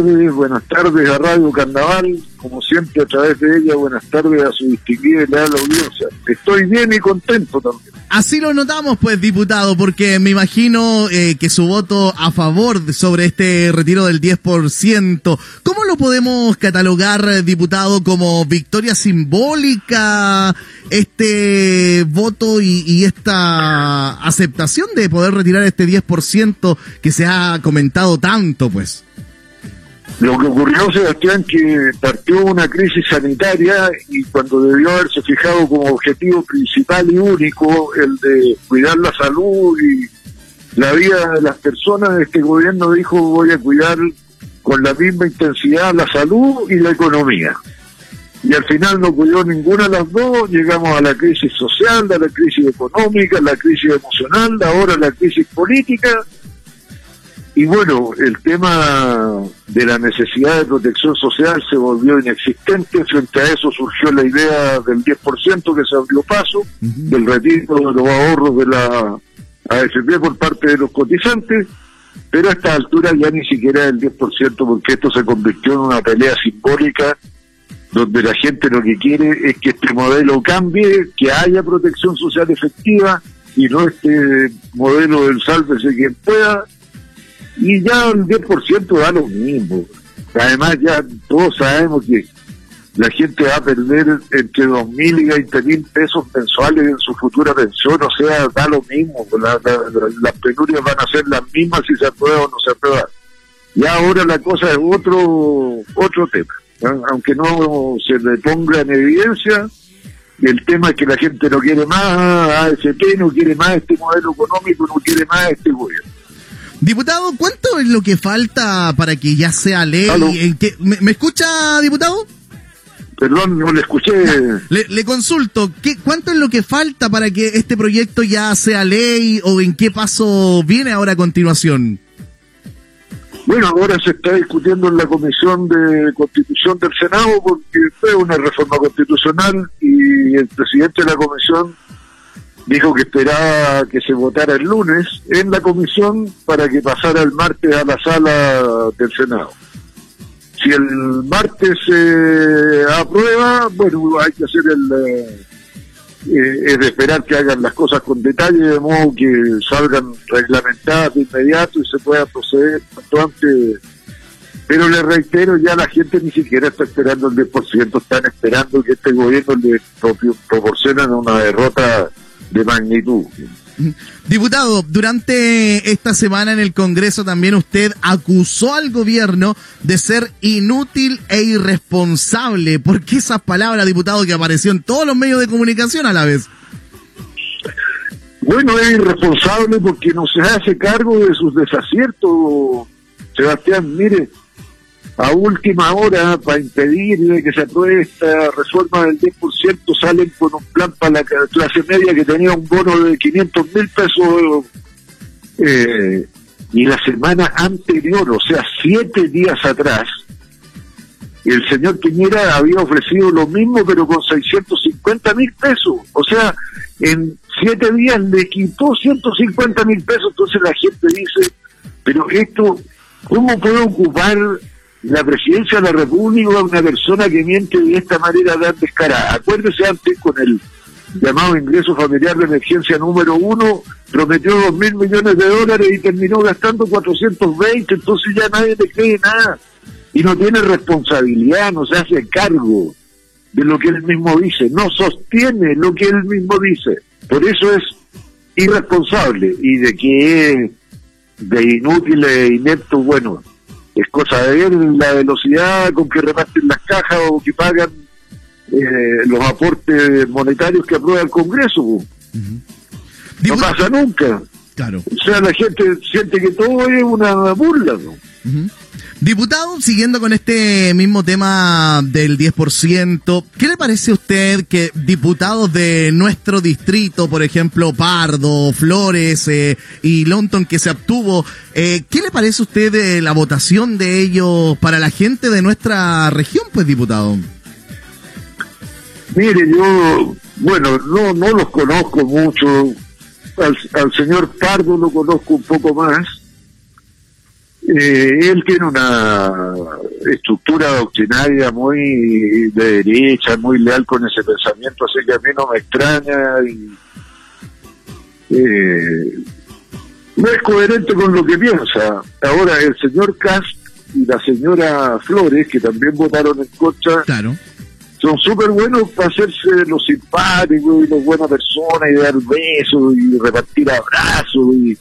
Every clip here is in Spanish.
buenas tardes a Radio Carnaval, como siempre a través de ella, buenas tardes a su distinguida y leal audiencia. Estoy bien y contento también. Así lo notamos, pues, diputado, porque me imagino eh, que su voto a favor sobre este retiro del 10%, ¿cómo lo podemos catalogar, diputado, como victoria simbólica, este voto y esta aceptación de poder retirar este 10% que se ha comentado tanto, pues? Lo que ocurrió, Sebastián, que partió una crisis sanitaria y cuando debió haberse fijado como objetivo principal y único el de cuidar la salud y la vida de las personas, este gobierno dijo voy a cuidar con la misma intensidad la salud y la economía. Y al final no cuidó ninguna de las dos, llegamos a la crisis social, a la crisis económica, a la crisis emocional, ahora a la crisis política y bueno, el tema de la necesidad de protección social se volvió inexistente. Frente a eso surgió la idea del 10% que se abrió paso, del retiro de los ahorros de la AFP por parte de los cotizantes. Pero a esta altura ya ni siquiera el 10% porque esto se convirtió en una pelea simbólica donde la gente lo que quiere es que este modelo cambie, que haya protección social efectiva y no este modelo del sálvese quien pueda y ya el 10% da lo mismo. Además ya todos sabemos que la gente va a perder entre 2.000 y 20.000 pesos mensuales en su futura pensión, o sea, da lo mismo, las penurias van a ser las mismas si se aprueba o no se aprueba. Y ahora la cosa es otro otro tema, aunque no se le ponga en evidencia, el tema es que la gente no quiere más AFP, no quiere más este modelo económico, no quiere más este gobierno. Diputado, ¿cuánto es lo que falta para que ya sea ley? ¿En qué, ¿me, escucha, diputado? Perdón, no le escuché. le, consulto, ¿qué, ¿cuánto es lo que falta para que este proyecto ya sea ley o en qué paso viene ahora a continuación? Bueno, ahora se está discutiendo en la Comisión de Constitución del Senado porque fue una reforma constitucional y el presidente de la Comisión dijo que esperaba que se votara el lunes en la comisión para que pasara el martes a la sala del Senado. Si el martes se aprueba, bueno, hay que hacer el... Eh, eh, es de esperar que hagan las cosas con detalle, de modo que salgan reglamentadas de inmediato y se pueda proceder cuanto antes. Pero le reitero, ya la gente ni siquiera está esperando el 10%, están esperando que este gobierno le proporcione una derrota de magnitud. Diputado, durante esta semana en el Congreso también usted acusó al gobierno de ser inútil e irresponsable. ¿Por qué esas palabras, diputado, que apareció en todos los medios de comunicación a la vez? Bueno, es irresponsable porque no se hace cargo de sus desaciertos. Sebastián, mire, a última hora para impedir que se apruebe esta reforma del 10% salen con un plan para la clase media que tenía un bono de 500 mil pesos eh, y la semana anterior, o sea, siete días atrás, el señor Piñera había ofrecido lo mismo pero con 650 mil pesos. O sea, en siete días le quitó 150 mil pesos. Entonces la gente dice, pero esto, ¿cómo puede ocupar la presidencia de la República a una persona que miente de esta manera tan descarada. Acuérdese antes con el llamado ingreso familiar de emergencia número uno, prometió dos mil millones de dólares y terminó gastando 420, entonces ya nadie le cree nada. Y no tiene responsabilidad, no se hace cargo de lo que él mismo dice, no sostiene lo que él mismo dice. Por eso es irresponsable y de que es de inútil e inepto, bueno, es cosa de ver la velocidad con que reparten las cajas o que pagan eh, los aportes monetarios que aprueba el Congreso. No pasa nunca. Claro. O sea, la gente siente que todo es una burla. ¿no? Diputado, siguiendo con este mismo tema del 10%, ¿qué le parece a usted que diputados de nuestro distrito, por ejemplo, Pardo, Flores eh, y Lonton, que se obtuvo, eh, ¿qué le parece a usted de la votación de ellos para la gente de nuestra región, pues, diputado? Mire, yo, bueno, no, no los conozco mucho. al señor Pardo lo conozco un poco más Eh, él tiene una estructura doctrinaria muy de derecha, muy leal con ese pensamiento, así que a mí no me extraña y eh, no es coherente con lo que piensa. Ahora, el señor Cast y la señora Flores, que también votaron en contra, son súper buenos para hacerse los simpáticos y los buenas personas y dar besos y repartir abrazos y,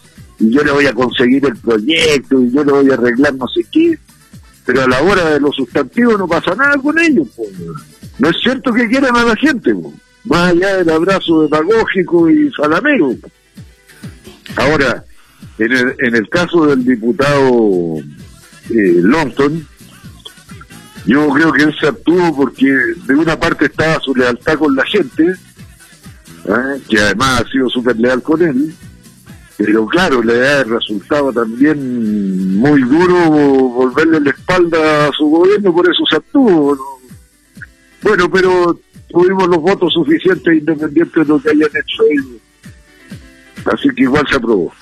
yo le voy a conseguir el proyecto y yo le voy a arreglar no sé qué. Pero a la hora de los sustantivos no pasa nada con ellos. No es cierto que quieran a la gente, más allá del abrazo demagógico y salamero. Ahora, en el, en el caso del diputado eh, Longton, yo creo que él se actuó porque de una parte estaba su lealtad con la gente, ¿eh? que además ha sido súper leal con él, pero claro, le ha resultado también muy duro volverle la espalda a su gobierno, por eso se actuó. Bueno, pero tuvimos los votos suficientes independientes de lo que hayan hecho ellos. Así que igual se aprobó.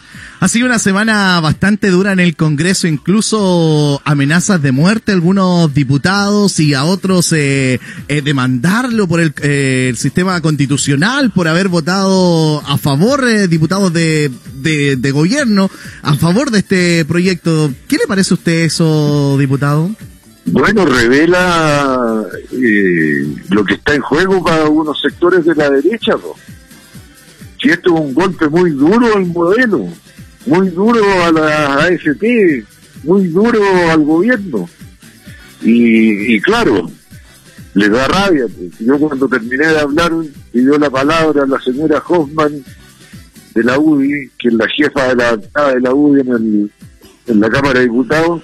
Ha sido una semana bastante dura en el Congreso, incluso amenazas de muerte a algunos diputados y a otros eh, eh demandarlo por el, eh, el, sistema constitucional, por haber votado a favor, eh, diputados de, de, gobierno, a favor de este proyecto. ¿Qué le parece a usted eso, diputado? Bueno, revela lo que está en juego para algunos sectores de la derecha. Si esto es un golpe muy duro al modelo muy duro a la AFP, muy duro al gobierno. Y, claro, le da rabia. Pues. Yo cuando terminé de hablar, pidió la palabra a la señora Hoffman de la UDI, que es la jefa de la de la UDI en, el, en la Cámara de Diputados,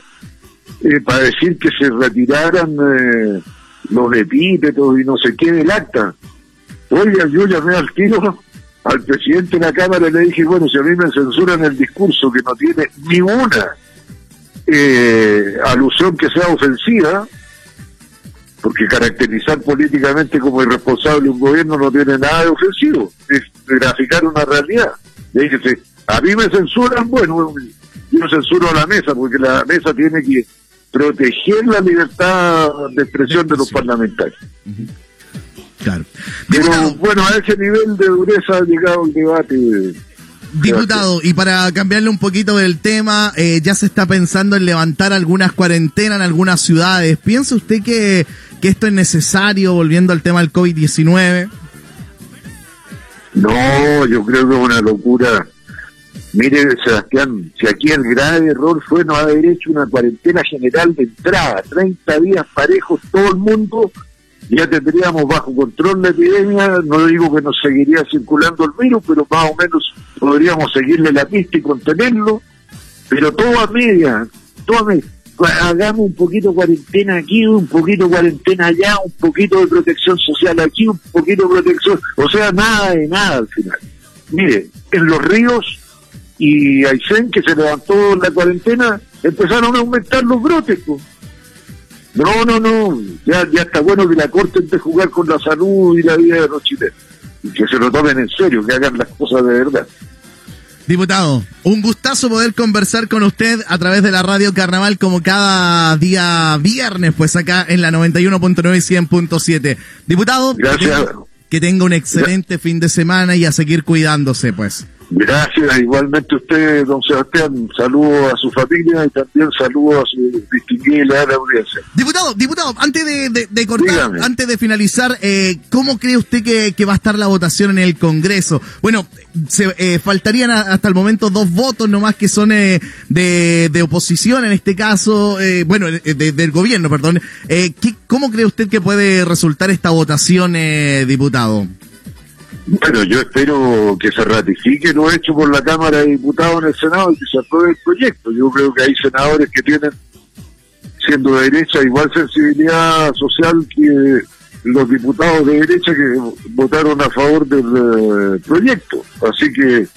eh, para decir que se retiraran eh, los epítetos y no sé qué del acta. Oiga, yo llamé al tiro al presidente de la Cámara le dije, bueno, si a mí me censuran el discurso que no tiene ni una eh, alusión que sea ofensiva, porque caracterizar políticamente como irresponsable un gobierno no tiene nada de ofensivo, es graficar una realidad. Le dije, a mí me censuran, bueno, yo censuro a la mesa, porque la mesa tiene que proteger la libertad de expresión de los parlamentarios. Claro. Pero bueno, a ese nivel de dureza ha llegado el debate. Diputado, y para cambiarle un poquito del tema, eh, ya se está pensando en levantar algunas cuarentenas en algunas ciudades. ¿Piensa usted que, que esto es necesario, volviendo al tema del COVID-19? No, yo creo que es una locura. Mire, Sebastián, si aquí el grave error fue no haber hecho una cuarentena general de entrada, 30 días parejos, todo el mundo ya tendríamos bajo control la epidemia, no digo que nos seguiría circulando el virus, pero más o menos podríamos seguirle la pista y contenerlo, pero todo a media, todo a media. Hagamos un poquito cuarentena aquí, un poquito cuarentena allá, un poquito de protección social aquí, un poquito de protección, o sea, nada de nada al final. Mire, en los ríos y Aysén, que se levantó la cuarentena, empezaron a aumentar los brotes. No, no, no. Ya, ya está bueno que la Corte de jugar con la salud y la vida de los chilenos. Y que se lo tomen en serio, que hagan las cosas de verdad. Diputado, un gustazo poder conversar con usted a través de la radio Carnaval como cada día viernes, pues acá en la 91.9 y 100.7. Diputado, Gracias. que tenga un excelente fin de semana y a seguir cuidándose, pues. Gracias, igualmente usted, don Sebastián, saludo a su familia y también saludo a su distinguida audiencia. Diputado, diputado, antes de, de, cortar, antes de finalizar, eh, ¿cómo cree usted que, va a estar la votación en el Congreso? Bueno, se, eh, faltarían hasta el momento dos votos nomás que son eh, de, de, oposición en este caso, eh, bueno, del gobierno, perdón. ¿Cómo cree usted que puede resultar esta votación, diputado? Bueno, yo espero que se ratifique lo hecho por la Cámara de Diputados en el Senado y que se apruebe el proyecto. Yo creo que hay senadores que tienen, siendo de derecha, igual sensibilidad social que los diputados de derecha que votaron a favor del eh, proyecto. Así que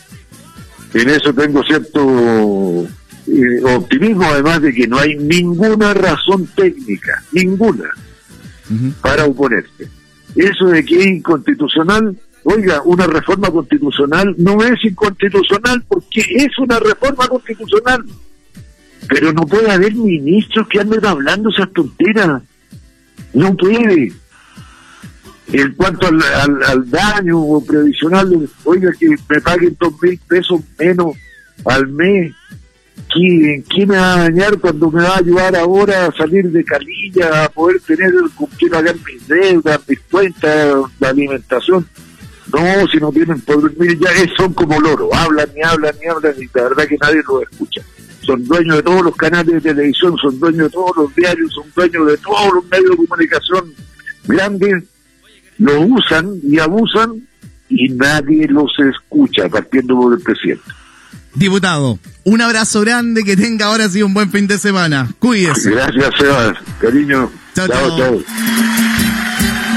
en eso tengo cierto eh, optimismo, además de que no hay ninguna razón técnica, ninguna, para oponerse. Eso de que es inconstitucional Oiga, una reforma constitucional no es inconstitucional porque es una reforma constitucional. Pero no puede haber ministros que anden hablando esas tonteras. No puede. En cuanto al, al, daño previsional, oiga, que me paguen dos mil pesos menos al mes. ¿Quién, ¿Quién me va a dañar cuando me va a ayudar ahora a salir de calilla, a poder tener quién pagar mis deudas, mis cuentas, la alimentación? No, si no tienen poder, mire, ya son como loros, hablan y hablan y hablan y la verdad que nadie los escucha. Son dueños de todos los canales de televisión, son dueños de todos los diarios, son dueños de todos los medios de comunicación grandes lo usan y abusan y nadie los escucha, partiendo por el presidente. Diputado, un abrazo grande, que tenga ahora sí un buen fin de semana. Cuídese. Gracias, Sebas. Cariño. chao. chao. chao.